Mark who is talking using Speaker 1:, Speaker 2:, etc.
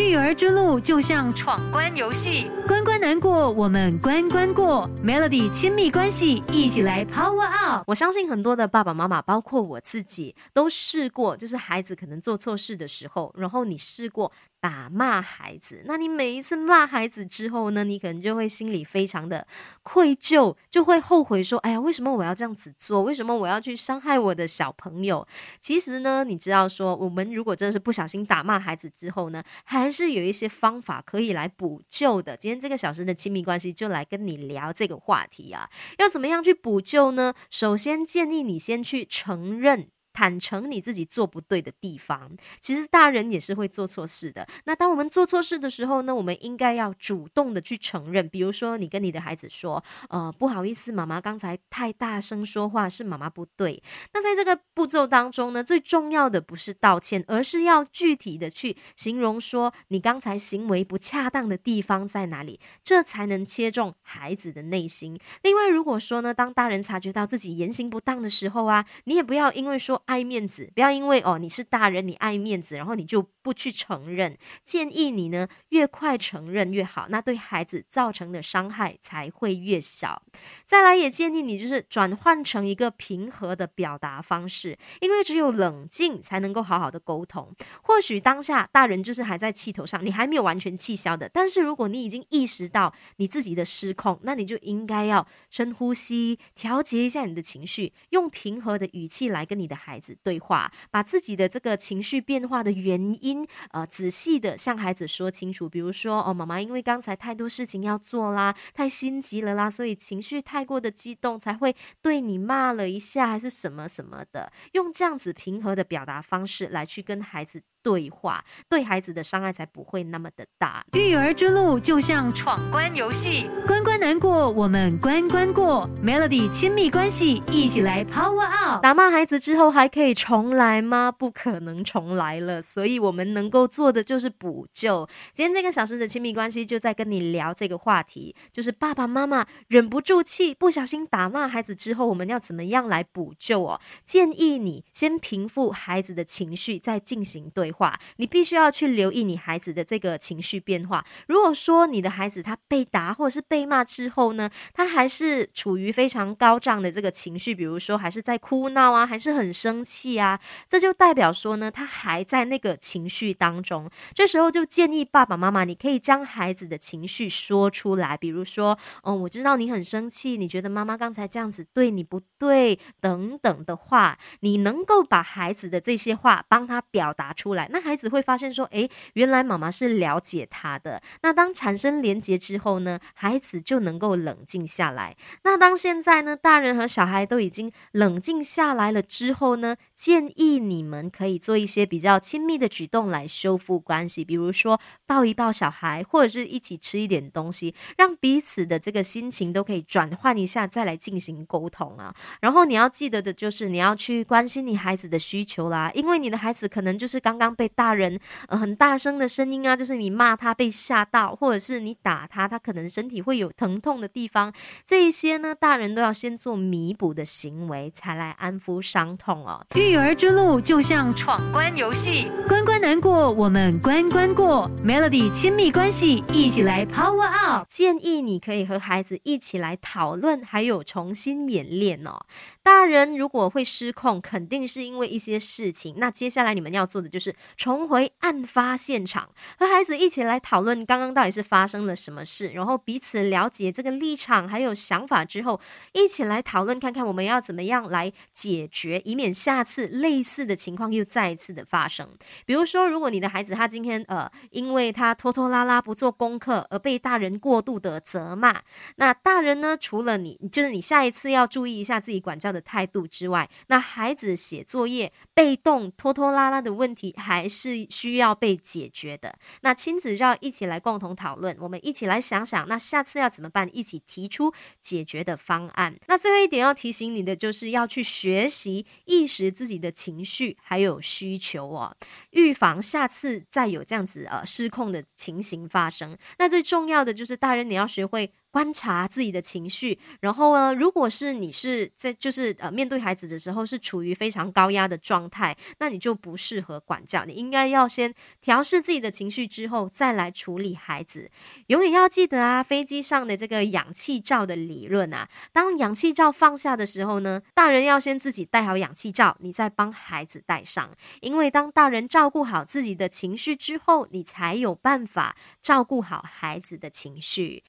Speaker 1: 育儿之路就像闯关游戏，关关难过，我们关关过。Melody 亲密关系，一起来 Power Up。
Speaker 2: 我相信很多的爸爸妈妈，包括我自己，都试过，就是孩子可能做错事的时候，然后你试过。打骂孩子，那你每一次骂孩子之后呢，你可能就会心里非常的愧疚，就会后悔说：“哎呀，为什么我要这样子做？为什么我要去伤害我的小朋友？”其实呢，你知道说，我们如果真的是不小心打骂孩子之后呢，还是有一些方法可以来补救的。今天这个小时的亲密关系就来跟你聊这个话题啊，要怎么样去补救呢？首先建议你先去承认。坦诚你自己做不对的地方，其实大人也是会做错事的。那当我们做错事的时候呢，我们应该要主动的去承认。比如说，你跟你的孩子说：“呃，不好意思，妈妈刚才太大声说话，是妈妈不对。”那在这个步骤当中呢，最重要的不是道歉，而是要具体的去形容说你刚才行为不恰当的地方在哪里，这才能切中孩子的内心。另外，如果说呢，当大人察觉到自己言行不当的时候啊，你也不要因为说。爱面子，不要因为哦你是大人，你爱面子，然后你就不去承认。建议你呢，越快承认越好，那对孩子造成的伤害才会越小。再来，也建议你就是转换成一个平和的表达方式，因为只有冷静才能够好好的沟通。或许当下大人就是还在气头上，你还没有完全气消的。但是如果你已经意识到你自己的失控，那你就应该要深呼吸，调节一下你的情绪，用平和的语气来跟你的孩。孩子对话，把自己的这个情绪变化的原因，呃，仔细的向孩子说清楚。比如说，哦，妈妈因为刚才太多事情要做啦，太心急了啦，所以情绪太过的激动，才会对你骂了一下，还是什么什么的。用这样子平和的表达方式来去跟孩子。对话对孩子的伤害才不会那么的大。
Speaker 1: 育儿之路就像闯关游戏，关关难过，我们关关过。Melody 亲密关系，一起来 Power Up。
Speaker 2: 打骂孩子之后还可以重来吗？不可能重来了，所以我们能够做的就是补救。今天这个小时的亲密关系就在跟你聊这个话题，就是爸爸妈妈忍不住气，不小心打骂孩子之后，我们要怎么样来补救哦？建议你先平复孩子的情绪，再进行对。话，你必须要去留意你孩子的这个情绪变化。如果说你的孩子他被打或者是被骂之后呢，他还是处于非常高涨的这个情绪，比如说还是在哭闹啊，还是很生气啊，这就代表说呢，他还在那个情绪当中。这时候就建议爸爸妈妈，你可以将孩子的情绪说出来，比如说，嗯，我知道你很生气，你觉得妈妈刚才这样子对你不对，等等的话，你能够把孩子的这些话帮他表达出来。那孩子会发现说，诶，原来妈妈是了解他的。那当产生连结之后呢，孩子就能够冷静下来。那当现在呢，大人和小孩都已经冷静下来了之后呢，建议你们可以做一些比较亲密的举动来修复关系，比如说抱一抱小孩，或者是一起吃一点东西，让彼此的这个心情都可以转换一下，再来进行沟通啊。然后你要记得的就是你要去关心你孩子的需求啦，因为你的孩子可能就是刚刚。被大人呃很大声的声音啊，就是你骂他被吓到，或者是你打他，他可能身体会有疼痛的地方，这一些呢，大人都要先做弥补的行为，才来安抚伤痛哦。
Speaker 1: 育儿之路就像闯关游戏，关关难过，我们关关过。Melody 亲密关系，一起来 Power Up。
Speaker 2: 建议你可以和孩子一起来讨论，还有重新演练哦。大人如果会失控，肯定是因为一些事情。那接下来你们要做的就是。重回案发现场，和孩子一起来讨论刚刚到底是发生了什么事，然后彼此了解这个立场还有想法之后，一起来讨论看看我们要怎么样来解决，以免下次类似的情况又再一次的发生。比如说，如果你的孩子他今天呃，因为他拖拖拉拉不做功课而被大人过度的责骂，那大人呢，除了你就是你下一次要注意一下自己管教的态度之外，那孩子写作业被动拖拖拉拉的问题还。还是需要被解决的。那亲子要一起来共同讨论，我们一起来想想，那下次要怎么办？一起提出解决的方案。那最后一点要提醒你的，就是要去学习意识自己的情绪还有需求哦，预防下次再有这样子呃失控的情形发生。那最重要的就是大人你要学会。观察自己的情绪。然后呢，如果是你是在就是呃面对孩子的时候是处于非常高压的状态，那你就不适合管教。你应该要先调试自己的情绪之后，再来处理孩子。永远要记得啊，飞机上的这个氧气罩的理论啊，当氧气罩放下的时候呢，大人要先自己戴好氧气罩，你再帮孩子戴上。因为当大人照顾好自己的情绪之后，你才有办法照顾好孩子的情绪。